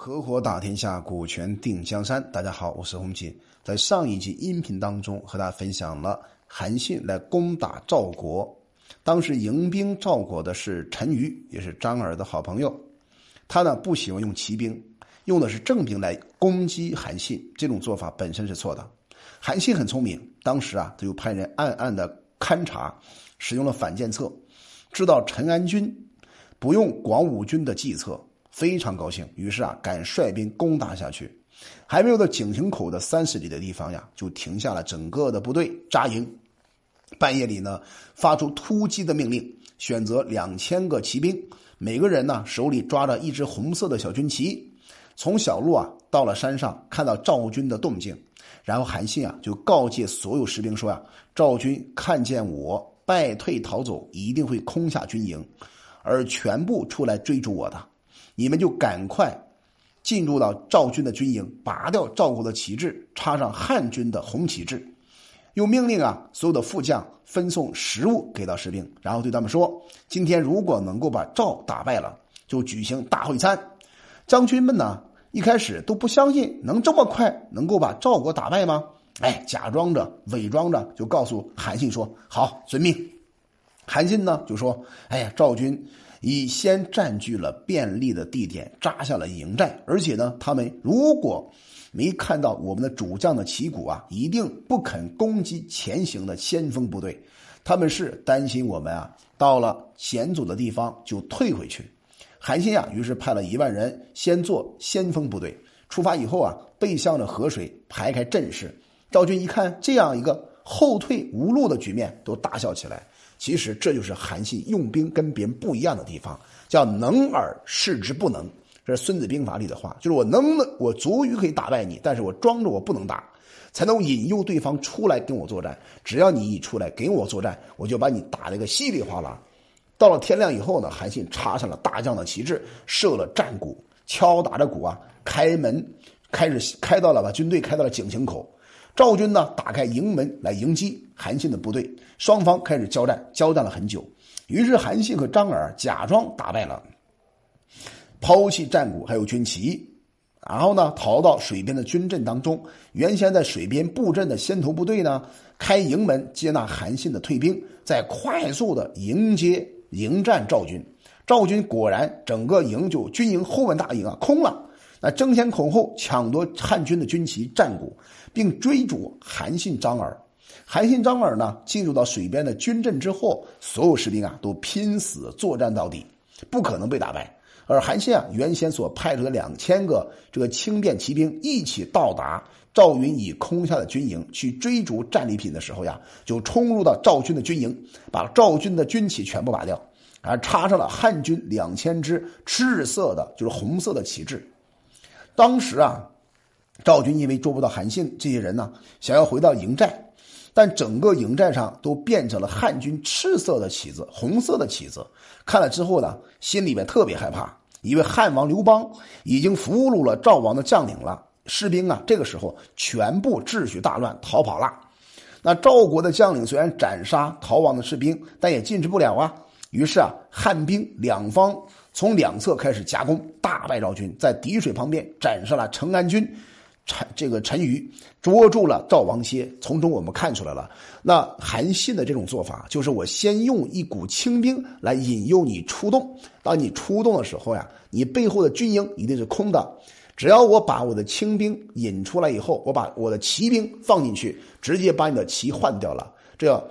合伙打天下，股权定江山。大家好，我是洪锦。在上一集音频当中，和大家分享了韩信来攻打赵国，当时迎兵赵国的是陈馀，也是张耳的好朋友。他呢不喜欢用骑兵，用的是正兵来攻击韩信。这种做法本身是错的。韩信很聪明，当时啊，他就派人暗暗的勘察，使用了反间策，知道陈安军不用广武军的计策。非常高兴，于是啊，敢率兵攻打下去。还没有到井陉口的三十里的地方呀，就停下了整个的部队扎营。半夜里呢，发出突击的命令，选择两千个骑兵，每个人呢手里抓着一支红色的小军旗，从小路啊到了山上，看到赵军的动静，然后韩信啊就告诫所有士兵说呀：“赵军看见我败退逃走，一定会空下军营，而全部出来追逐我的。”你们就赶快进入到赵军的军营，拔掉赵国的旗帜，插上汉军的红旗帜。又命令啊，所有的副将分送食物给到士兵，然后对他们说：“今天如果能够把赵打败了，就举行大会餐。”将军们呢，一开始都不相信能这么快能够把赵国打败吗？哎，假装着、伪装着就告诉韩信说：“好，遵命。”韩信呢就说：“哎呀，赵军。”已先占据了便利的地点，扎下了营寨，而且呢，他们如果没看到我们的主将的旗鼓啊，一定不肯攻击前行的先锋部队。他们是担心我们啊，到了险阻的地方就退回去。韩信啊，于是派了一万人先做先锋部队，出发以后啊，背向着河水排开阵势。赵军一看这样一个后退无路的局面，都大笑起来。其实这就是韩信用兵跟别人不一样的地方，叫能而示之不能。这是《孙子兵法》里的话，就是我能的，我足于可以打败你，但是我装着我不能打，才能引诱对方出来跟我作战。只要你一出来跟我作战，我就把你打了个稀里哗啦。到了天亮以后呢，韩信插上了大将的旗帜，设了战鼓，敲打着鼓啊，开门，开始开到了把军队开到了井陉口。赵军呢，打开营门来迎击韩信的部队，双方开始交战，交战了很久。于是韩信和张耳假装打败了，抛弃战鼓还有军旗，然后呢，逃到水边的军阵当中。原先在水边布阵的先头部队呢，开营门接纳韩信的退兵，再快速的迎接迎战赵军。赵军果然整个营就军营后门大营啊空了。那争先恐后抢夺汉军的军旗、战鼓，并追逐韩信、张耳。韩信、张耳呢，进入到水边的军阵之后，所有士兵啊都拼死作战到底，不可能被打败。而韩信啊，原先所派出的两千个这个轻便骑兵一起到达赵云已空下的军营去追逐战利品的时候呀，就冲入到赵军的军营，把赵军的军旗全部拔掉，而插上了汉军两千支赤色的，就是红色的旗帜。当时啊，赵军因为捉不到韩信这些人呢，想要回到营寨，但整个营寨上都变成了汉军赤色的旗子、红色的旗子。看了之后呢，心里面特别害怕，因为汉王刘邦已经俘虏了赵王的将领了。士兵啊，这个时候全部秩序大乱，逃跑了。那赵国的将领虽然斩杀逃亡的士兵，但也禁止不了啊。于是啊，汉兵两方。从两侧开始夹攻，大败赵军，在敌水旁边斩杀了陈安军，陈这个陈馀捉住了赵王歇。从中我们看出来了，那韩信的这种做法，就是我先用一股轻兵来引诱你出动。当你出动的时候呀，你背后的军营一定是空的。只要我把我的轻兵引出来以后，我把我的骑兵放进去，直接把你的旗换掉了。这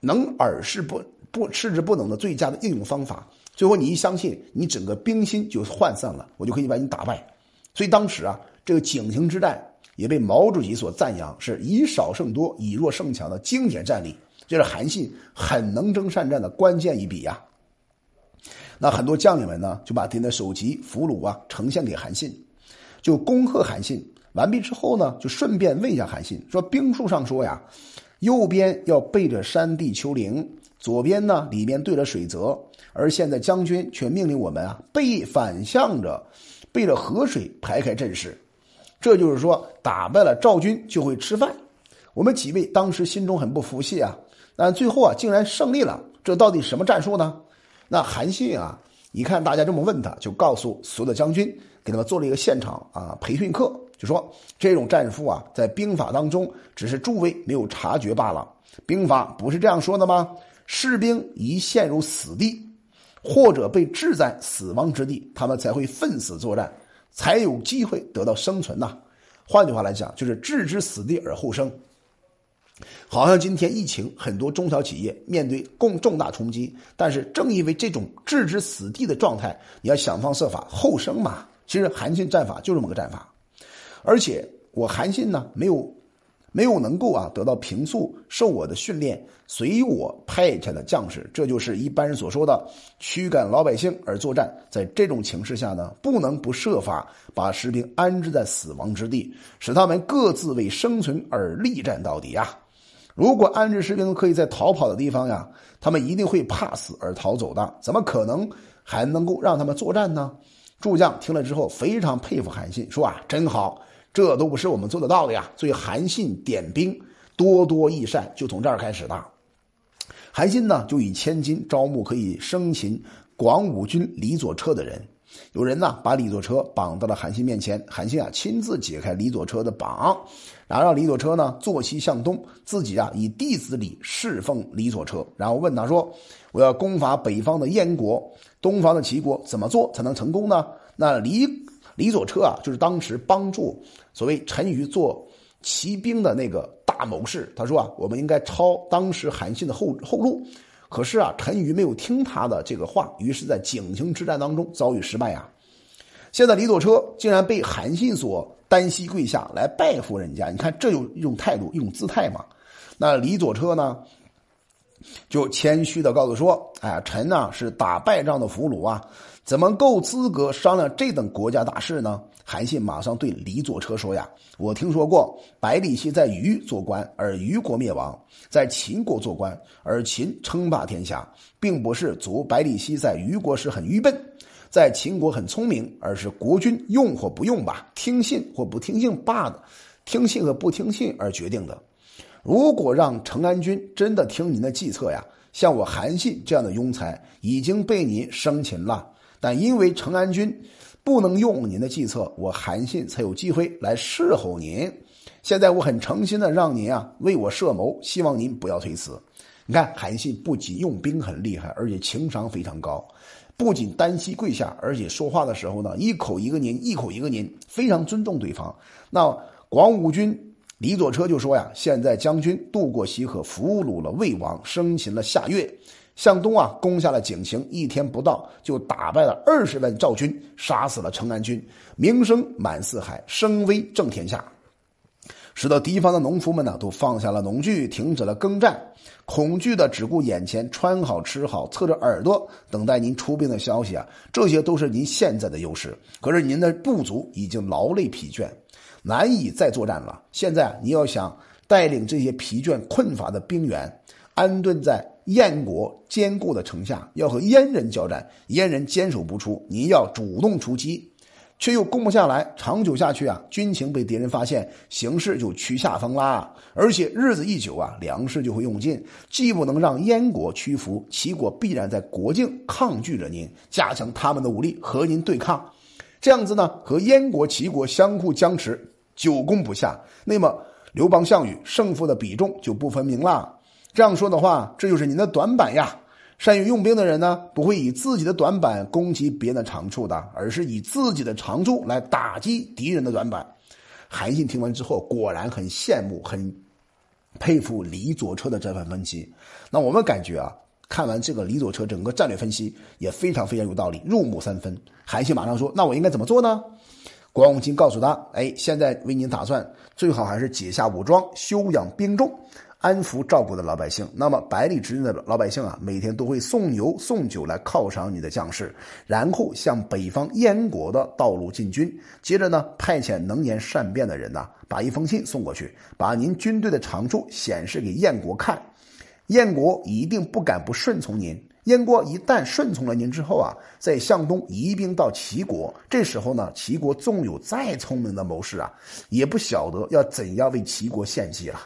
能而是不不示之不能的最佳的应用方法。最后，你一相信，你整个兵心就涣散了，我就可以把你打败。所以当时啊，这个井陉之战也被毛主席所赞扬，是以少胜多、以弱胜强的经典战例。这是韩信很能征善战的关键一笔呀。那很多将领们呢，就把他的首级、俘虏啊呈现给韩信，就恭贺韩信。完毕之后呢，就顺便问一下韩信，说兵书上说呀，右边要背着山地丘陵。左边呢，里面对着水泽，而现在将军却命令我们啊，背反向着，背着河水排开阵势。这就是说，打败了赵军就会吃饭。我们几位当时心中很不服气啊，但最后啊，竟然胜利了。这到底什么战术呢？那韩信啊，一看大家这么问他，就告诉所有的将军，给他们做了一个现场啊培训课，就说这种战术啊，在兵法当中只是诸位没有察觉罢了。兵法不是这样说的吗？士兵一陷入死地，或者被置在死亡之地，他们才会奋死作战，才有机会得到生存呐。换句话来讲，就是置之死地而后生。好像今天疫情，很多中小企业面对共重大冲击，但是正因为这种置之死地的状态，你要想方设法后生嘛。其实韩信战法就这么个战法，而且我韩信呢，没有没有能够啊得到平素受我的训练，随我派遣的将士，这就是一般人所说的驱赶老百姓而作战。在这种情势下呢，不能不设法把士兵安置在死亡之地，使他们各自为生存而力战到底啊。如果安置士兵可以在逃跑的地方呀，他们一定会怕死而逃走的，怎么可能还能够让他们作战呢？诸将听了之后非常佩服韩信，说啊，真好，这都不是我们做得到的呀。所以韩信点兵多多益善，就从这儿开始的。韩信呢，就以千金招募可以生擒广武军李左车的人。有人呢把李左车绑到了韩信面前，韩信啊亲自解开李左车的绑，然后让李左车呢坐西向东，自己啊以弟子礼侍奉李左车，然后问他说：“我要攻伐北方的燕国，东方的齐国，怎么做才能成功呢？”那李李左车啊，就是当时帮助所谓陈馀做骑兵的那个大谋士，他说啊，我们应该抄当时韩信的后后路。可是啊，陈馀没有听他的这个话，于是，在井陉之战当中遭遇失败呀。现在李左车竟然被韩信所单膝跪下来拜服人家，你看这有一种态度，一种姿态嘛。那李左车呢，就谦虚的告诉说：“哎，臣呢是打败仗的俘虏啊，怎么够资格商量这等国家大事呢？”韩信马上对李左车说：“呀，我听说过百里奚在虞做官，而虞国灭亡；在秦国做官，而秦称霸天下，并不是祖百里奚在虞国时很愚笨，在秦国很聪明，而是国君用或不用吧，听信或不听信罢的，听信和不听信而决定的。如果让成安君真的听您的计策呀，像我韩信这样的庸才已经被您生擒了，但因为成安君。”不能用您的计策，我韩信才有机会来侍候您。现在我很诚心的让您啊为我设谋，希望您不要推辞。你看，韩信不仅用兵很厉害，而且情商非常高，不仅单膝跪下，而且说话的时候呢一口一个您，一口一个您，非常尊重对方。那广武军李左车就说呀：“现在将军渡过西河，俘虏了魏王，生擒了夏月。”向东啊，攻下了井陉，一天不到就打败了二十万赵军，杀死了成安军，名声满四海，声威震天下，使得敌方的农夫们呢都放下了农具，停止了耕战，恐惧的只顾眼前穿好吃好，侧着耳朵等待您出兵的消息啊！这些都是您现在的优势，可是您的部族已经劳累疲倦，难以再作战了。现在你要想带领这些疲倦困乏的兵员安顿在。燕国坚固的城下要和燕人交战，燕人坚守不出，您要主动出击，却又攻不下来，长久下去啊，军情被敌人发现，形势就趋下风啦。而且日子一久啊，粮食就会用尽，既不能让燕国屈服，齐国必然在国境抗拒着您，加强他们的武力和您对抗，这样子呢，和燕国、齐国相互僵持，久攻不下，那么刘邦、项羽胜负的比重就不分明了。这样说的话，这就是您的短板呀。善于用兵的人呢，不会以自己的短板攻击别人的长处的，而是以自己的长处来打击敌人的短板。韩信听完之后，果然很羡慕，很佩服李左车的这番分析。那我们感觉啊，看完这个李左车整个战略分析，也非常非常有道理，入木三分。韩信马上说：“那我应该怎么做呢？”关公金告诉他：“哎，现在为您打算，最好还是解下武装，休养兵众。”安抚照顾的老百姓，那么百里之内的老百姓啊，每天都会送牛送酒来犒赏你的将士，然后向北方燕国的道路进军。接着呢，派遣能言善辩的人呐，把一封信送过去，把您军队的长处显示给燕国看。燕国一定不敢不顺从您。燕国一旦顺从了您之后啊，在向东移兵到齐国，这时候呢，齐国纵有再聪明的谋士啊，也不晓得要怎样为齐国献计了。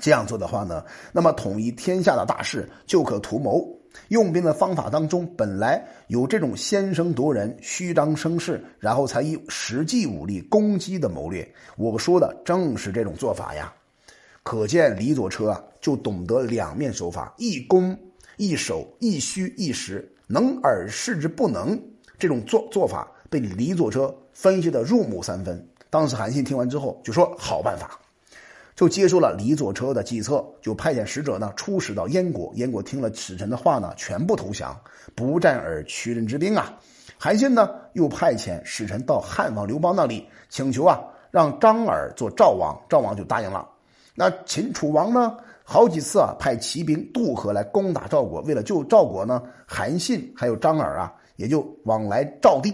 这样做的话呢，那么统一天下的大事就可图谋。用兵的方法当中，本来有这种先声夺人、虚张声势，然后才以实际武力攻击的谋略。我说的正是这种做法呀。可见李左车啊，就懂得两面手法，一攻一守，一虚一实，能而示之不能。这种做做法被李左车分析的入木三分。当时韩信听完之后就说：“好办法。”就接受了李左车的计策，就派遣使者呢出使到燕国。燕国听了使臣的话呢，全部投降，不战而屈人之兵啊。韩信呢又派遣使臣到汉王刘邦那里，请求啊让张耳做赵王，赵王就答应了。那秦楚王呢好几次啊派骑兵渡河来攻打赵国，为了救赵国呢，韩信还有张耳啊也就往来赵地，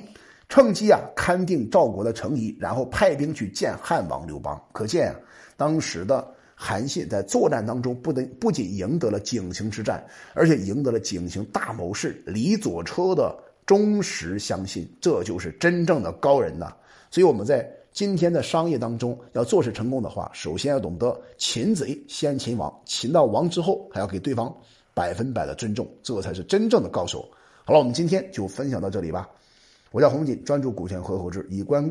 趁机啊勘定赵国的城邑，然后派兵去见汉王刘邦。可见啊。当时的韩信在作战当中，不能不仅赢得了井陉之战，而且赢得了井陉大谋士李左车的忠实相信，这就是真正的高人呐！所以我们在今天的商业当中要做事成功的话，首先要懂得擒贼先擒王，擒到王之后，还要给对方百分百的尊重，这才是真正的高手。好了，我们今天就分享到这里吧。我叫洪锦，专注股权合伙制，以关。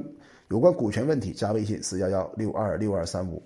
有关股权问题，加微信四幺幺六二六二三五。